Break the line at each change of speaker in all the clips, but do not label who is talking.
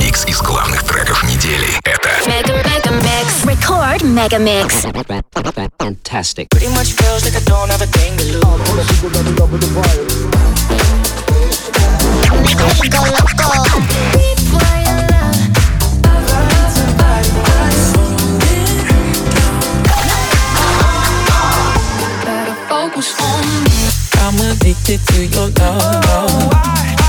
Микс из главных треков недели. Это
Mega Mega Mix. Record Mega Mix.
Fantastic.
Pretty much feels like I don't have a thing to lose.
Go loco.
People I'm addicted to your love. Oh, I, I,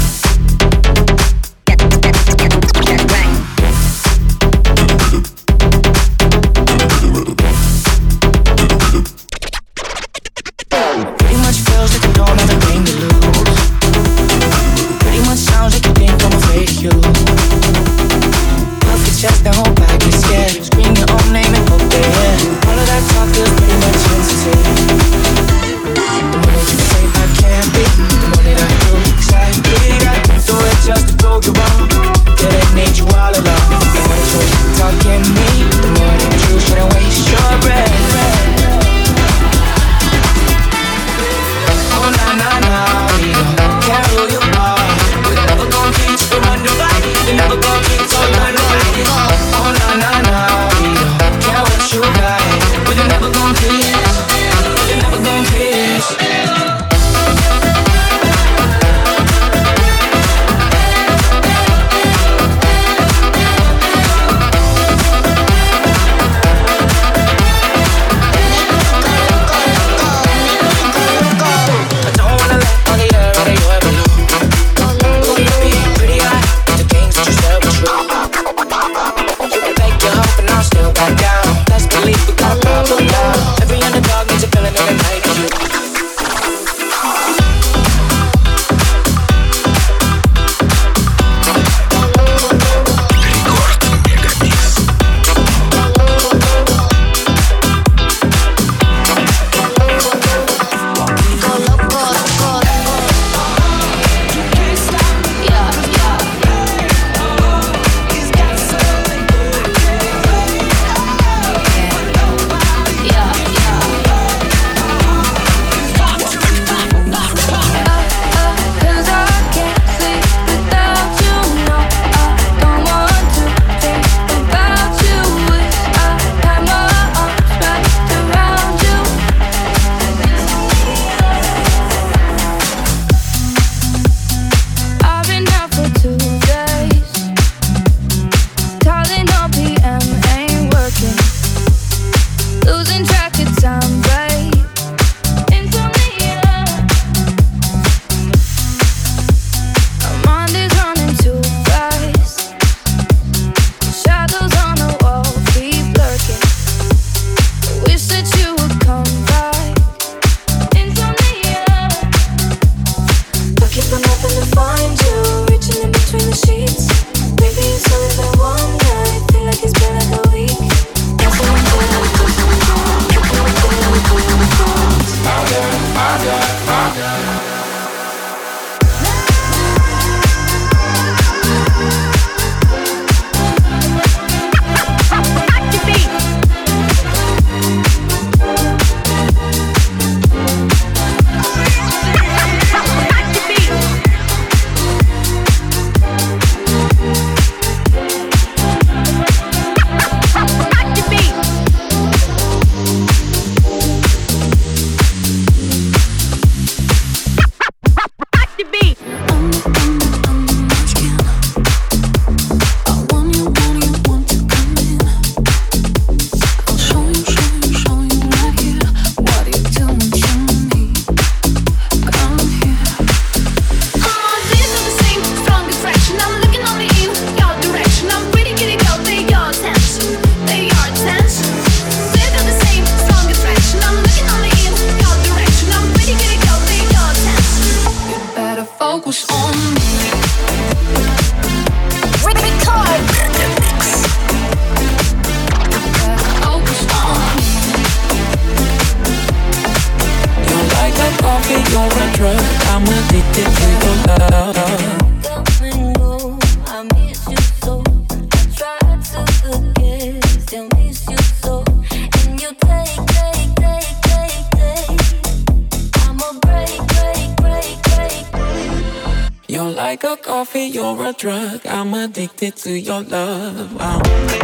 drug. I'm addicted to your love. I'm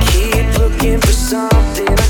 keep looking for something.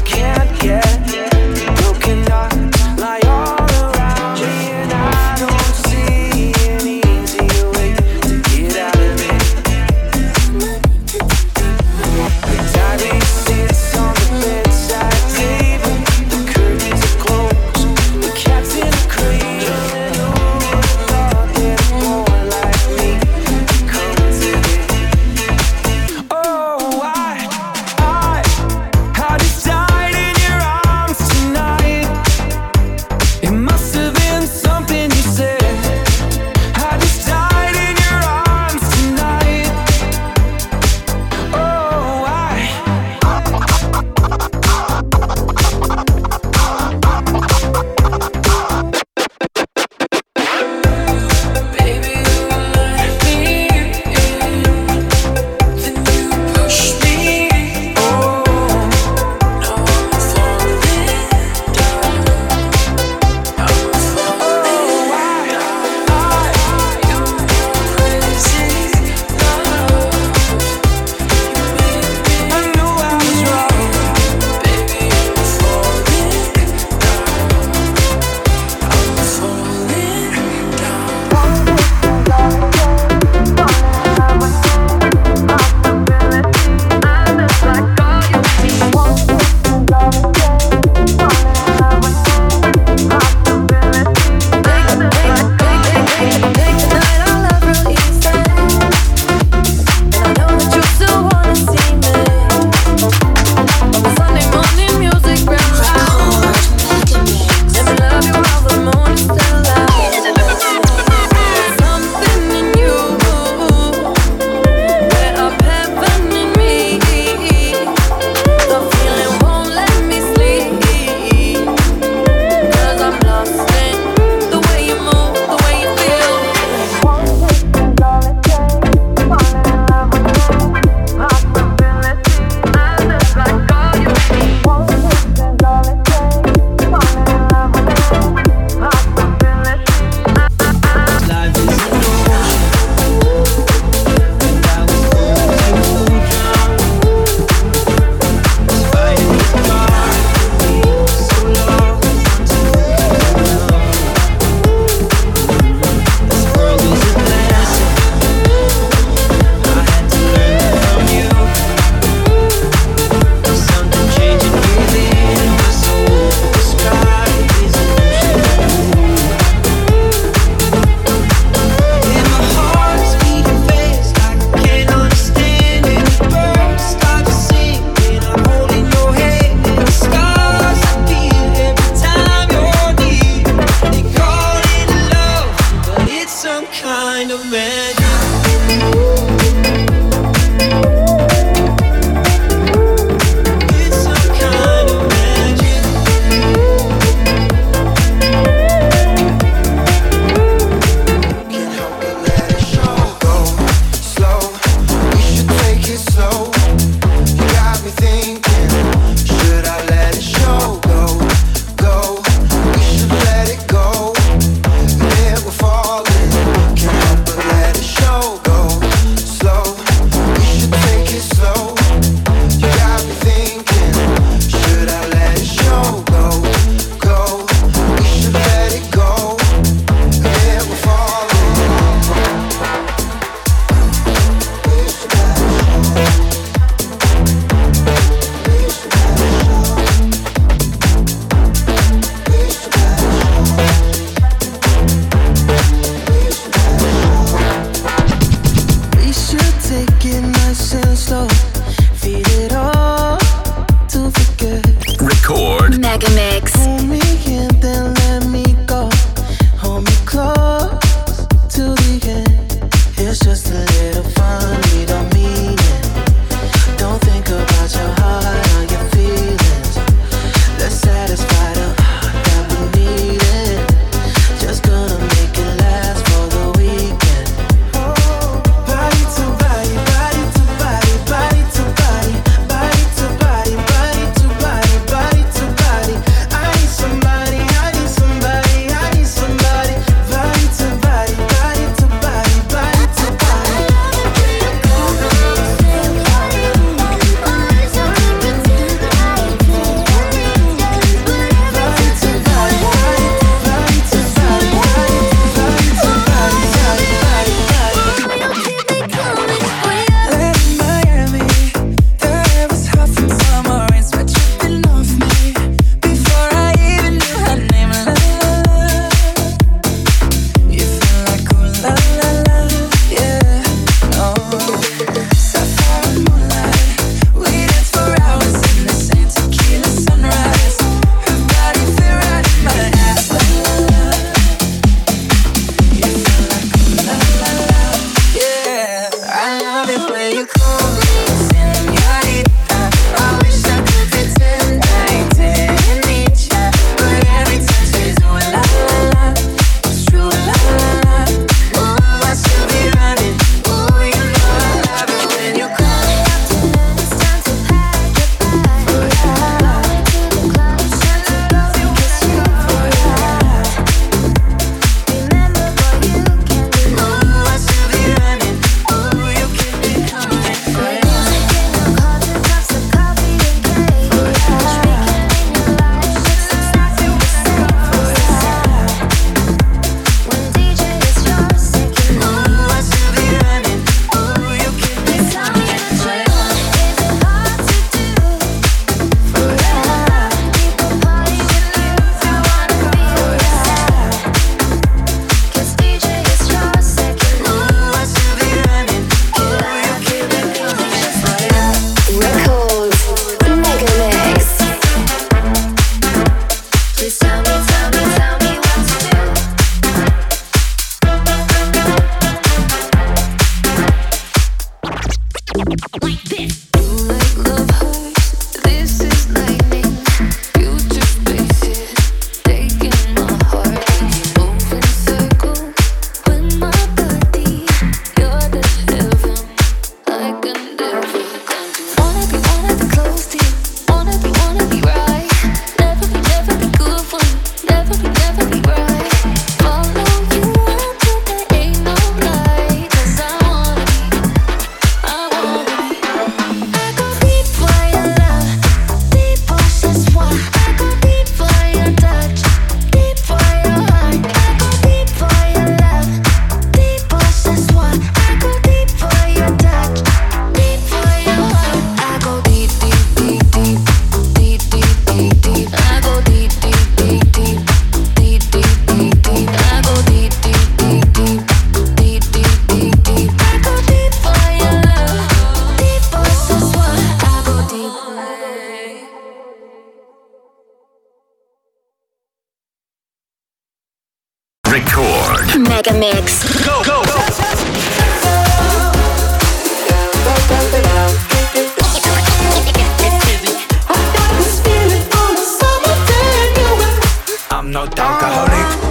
I'm not alcoholic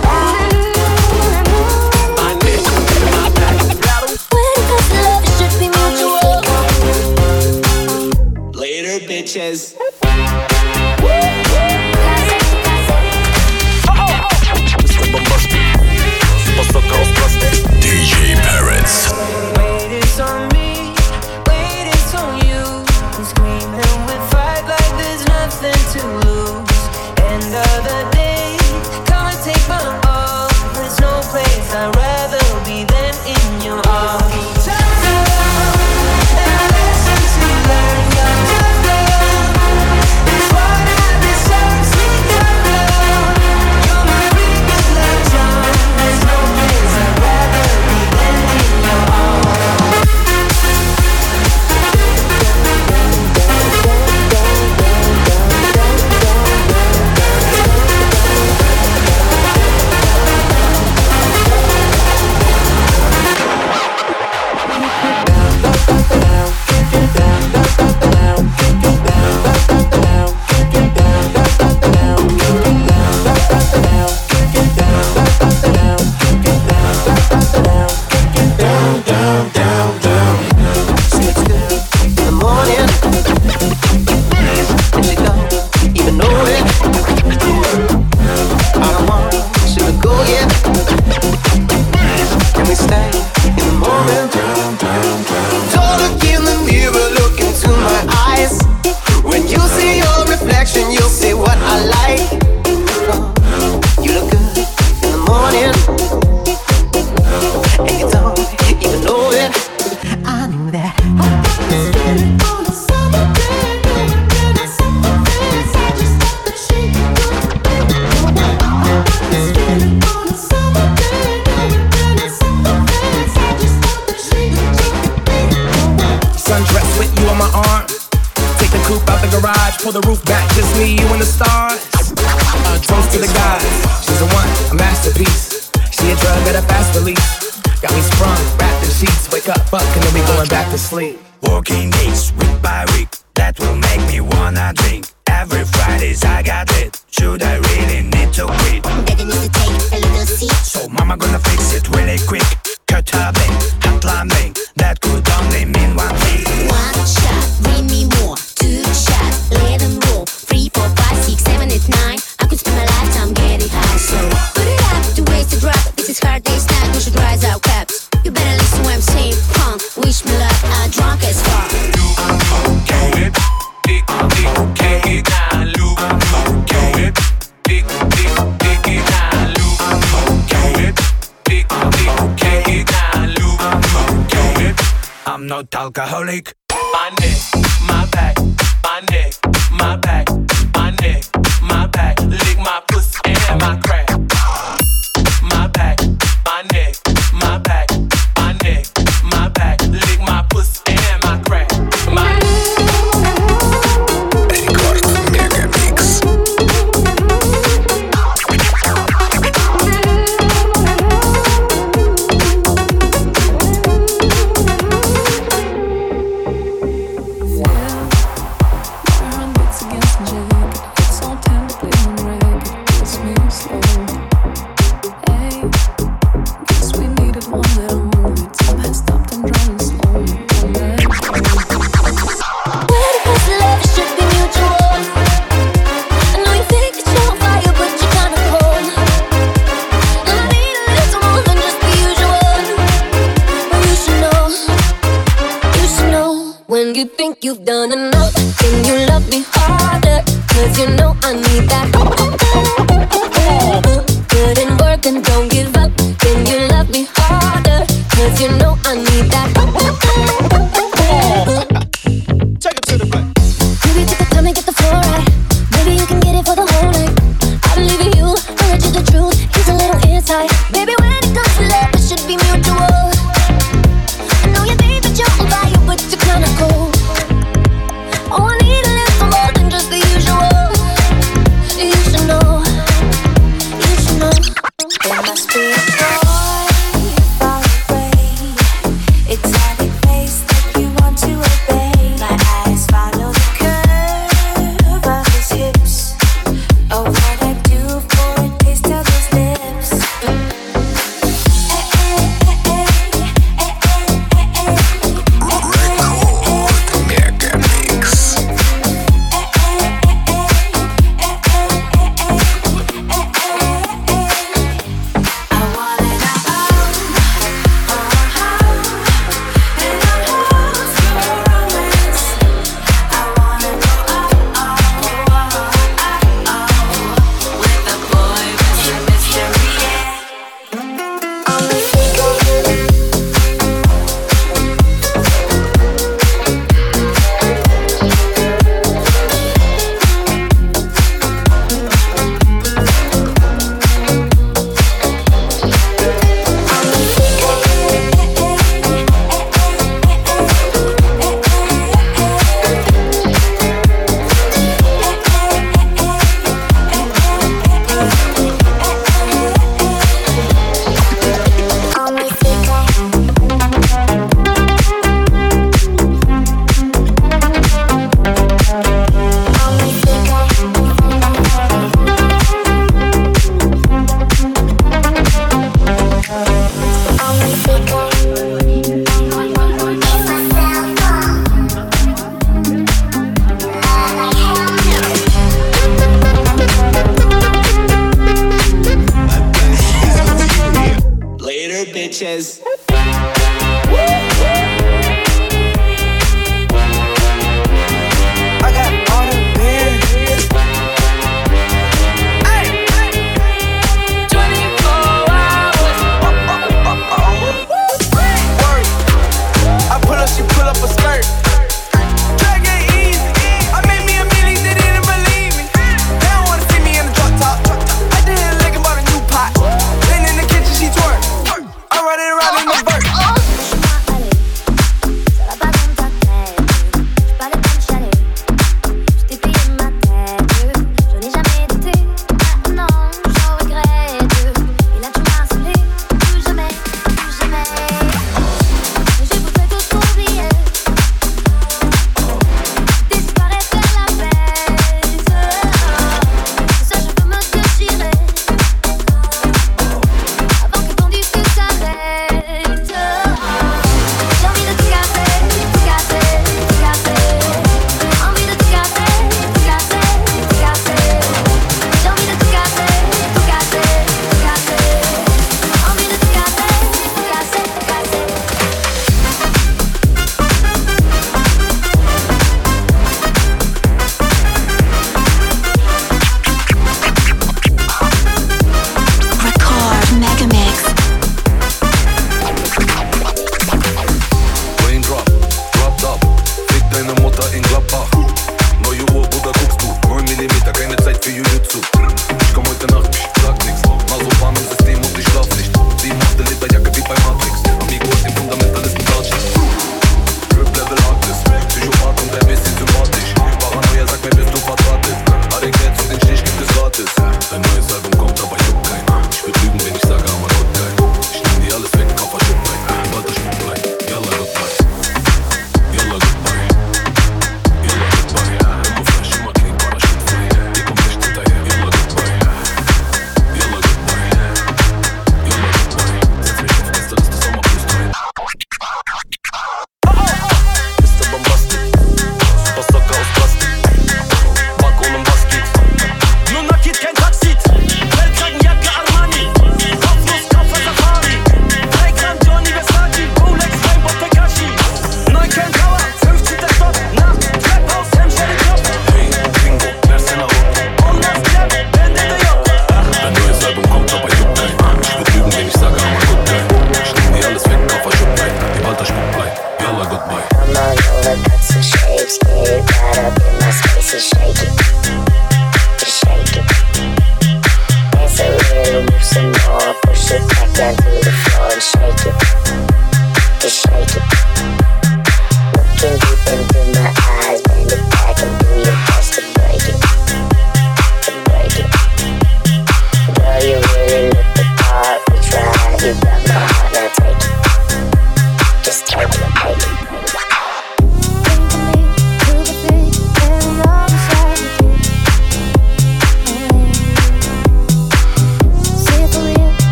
I'm not alcoholic. My neck, my back, my
neck, my back, my neck,
my
back. Lick
my
pussy and my
crack.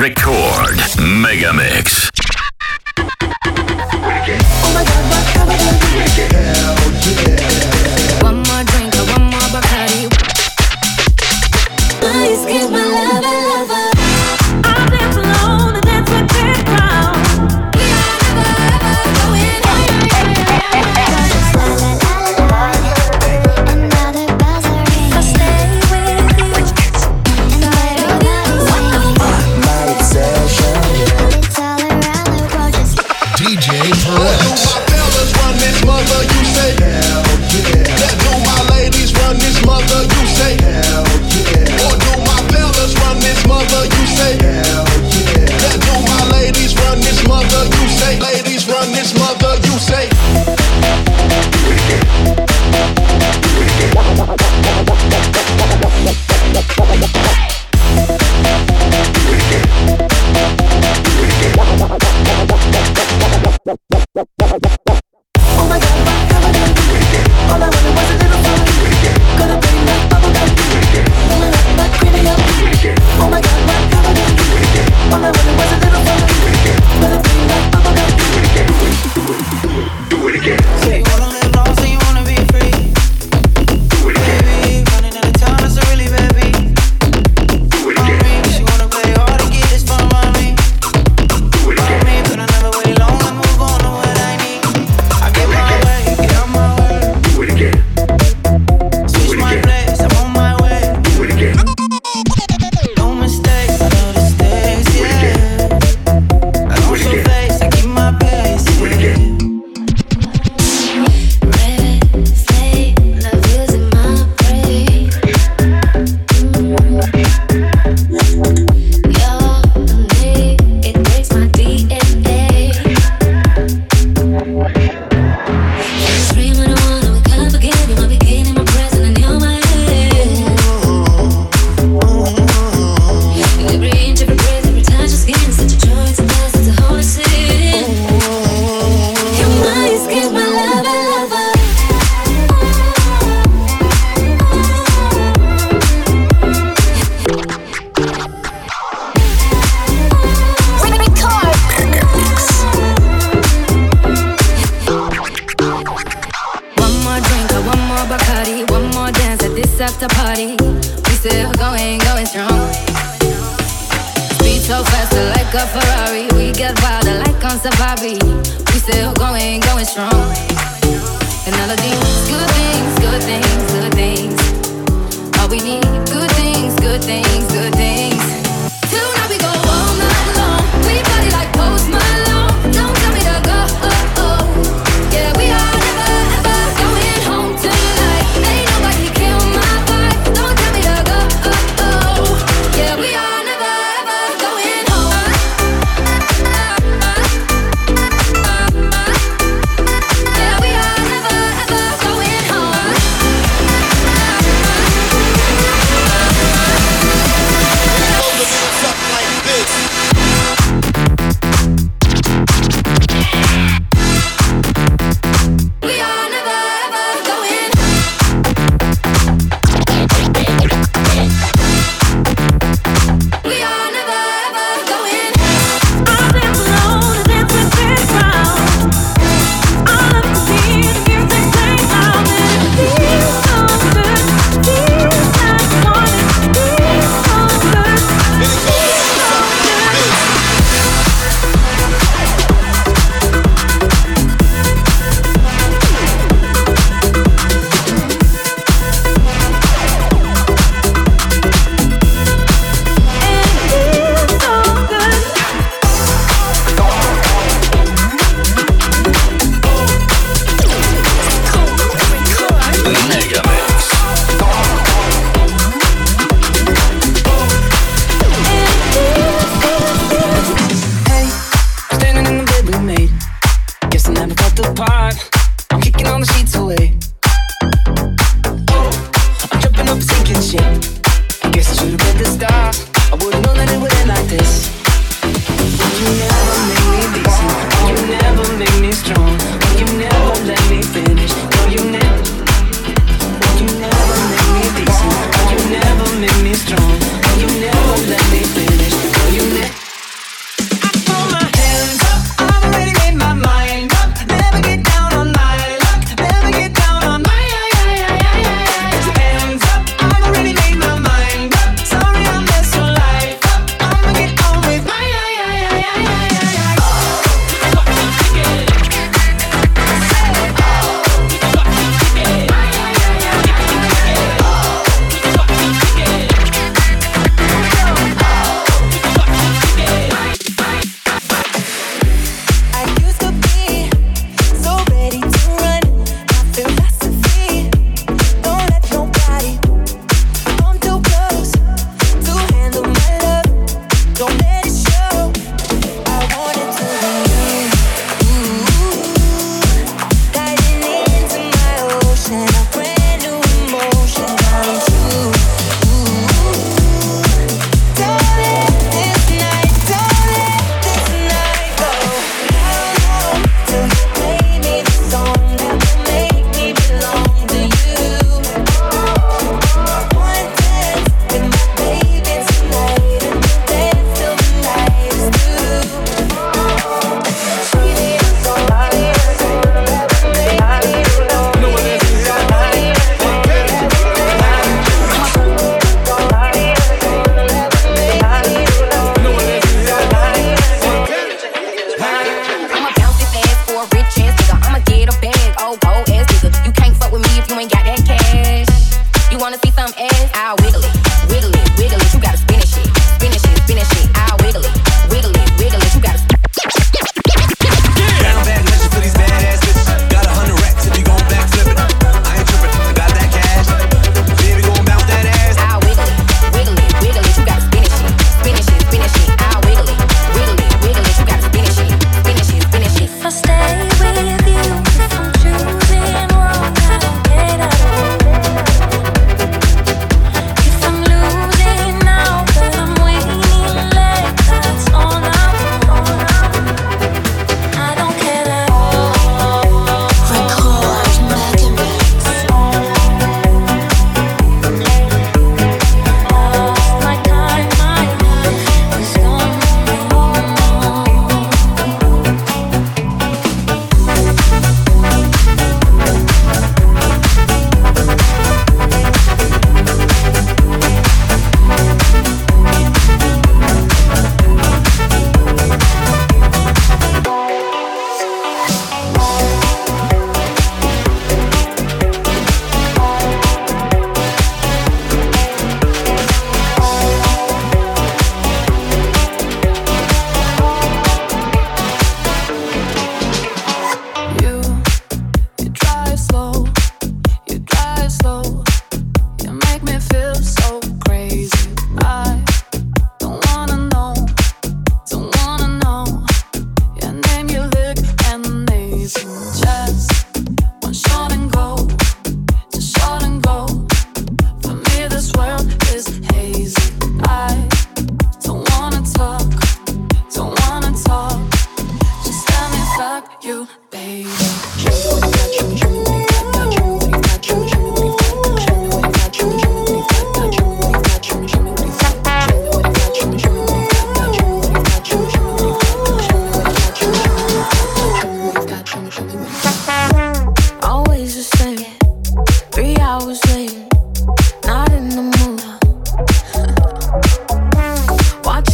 Record Megamix. strong. And all of these good things, good things, good things. All we need, good things, good things, good things.
Megamix.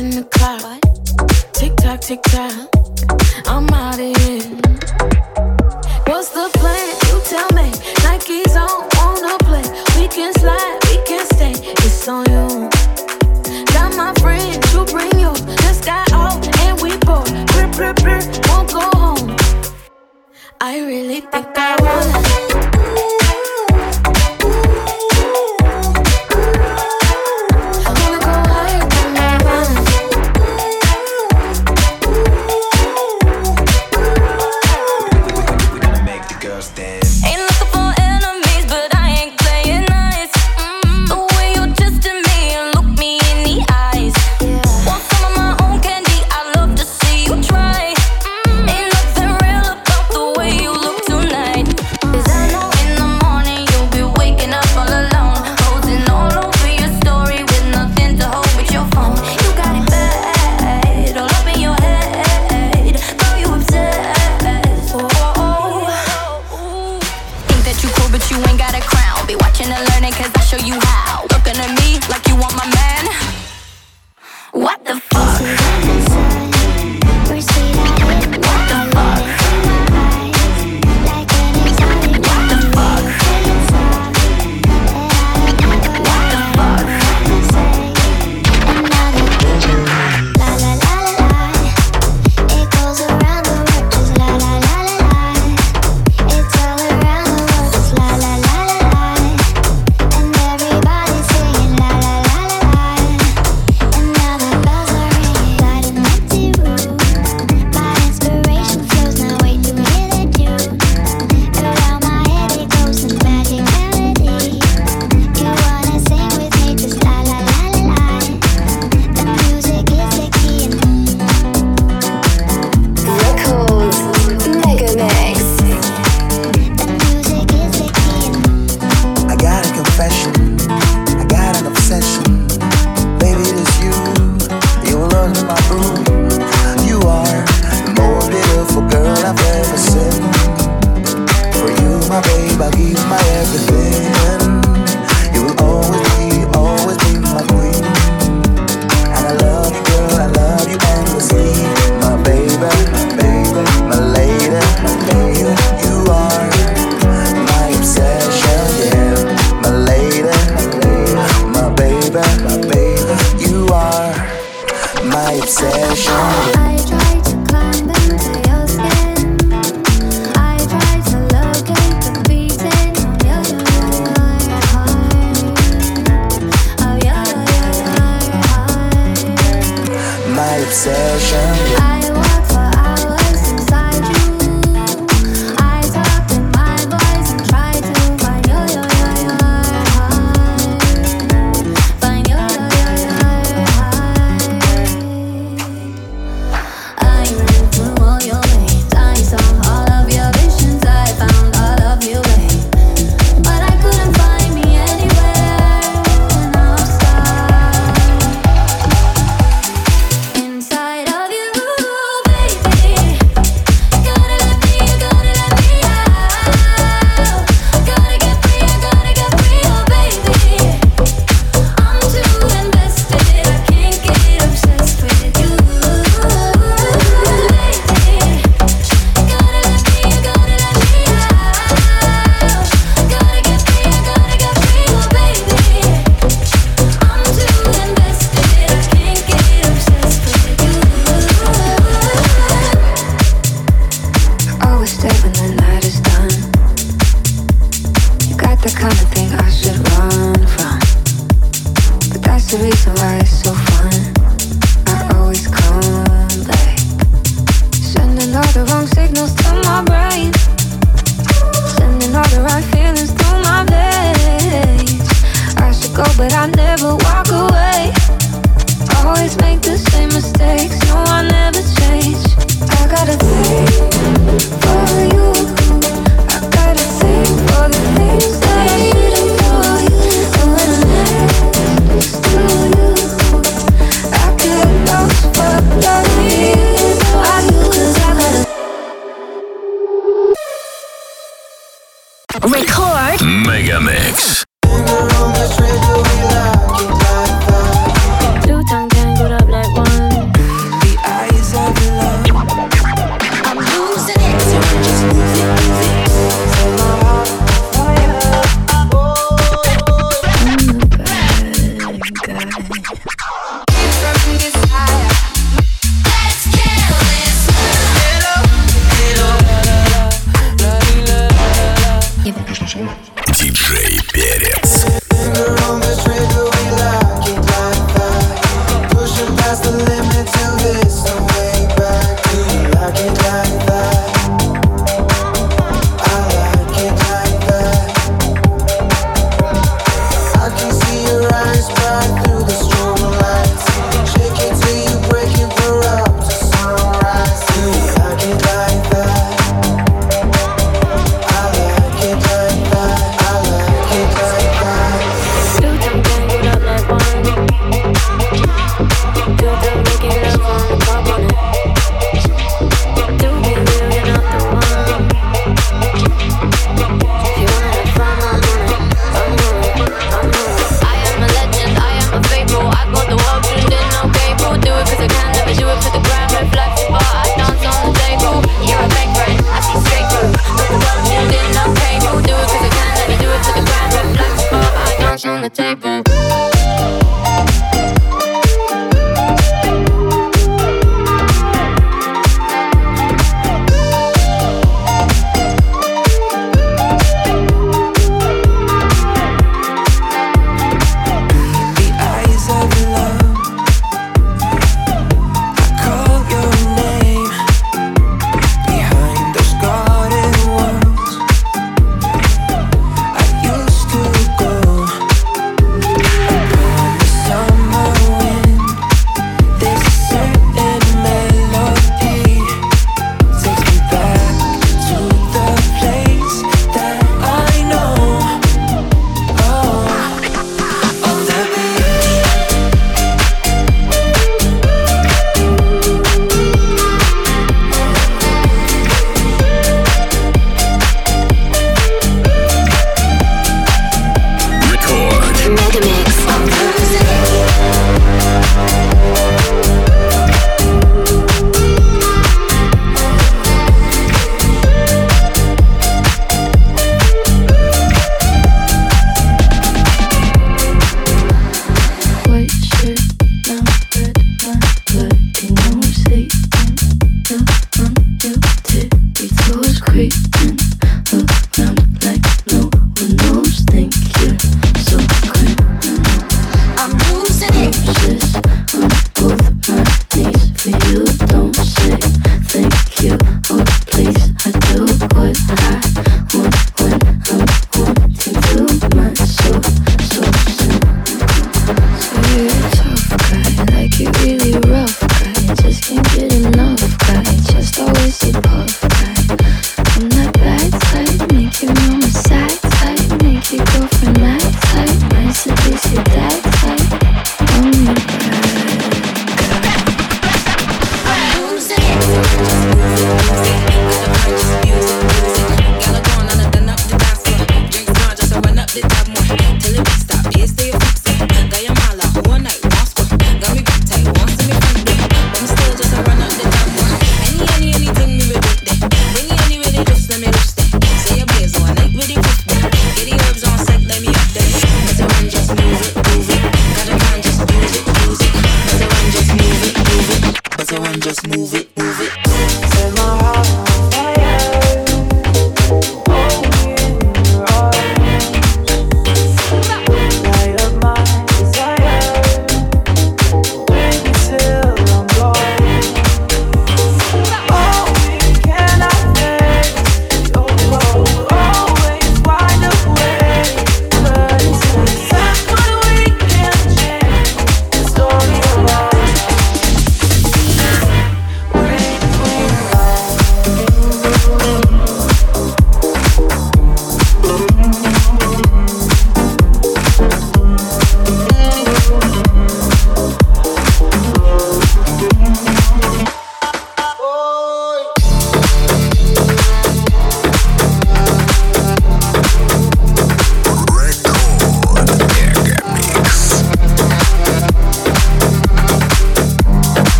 in the clock. Tick tock, tick tock. I'm out of here. What's the plan? You tell me.
Nike's on, wanna play. We can slide, we
can stay. It's on you. Got my friend, you bring you.
Just
got out and we both. Brr, brr, brr, won't go home. I
really think I
wanna.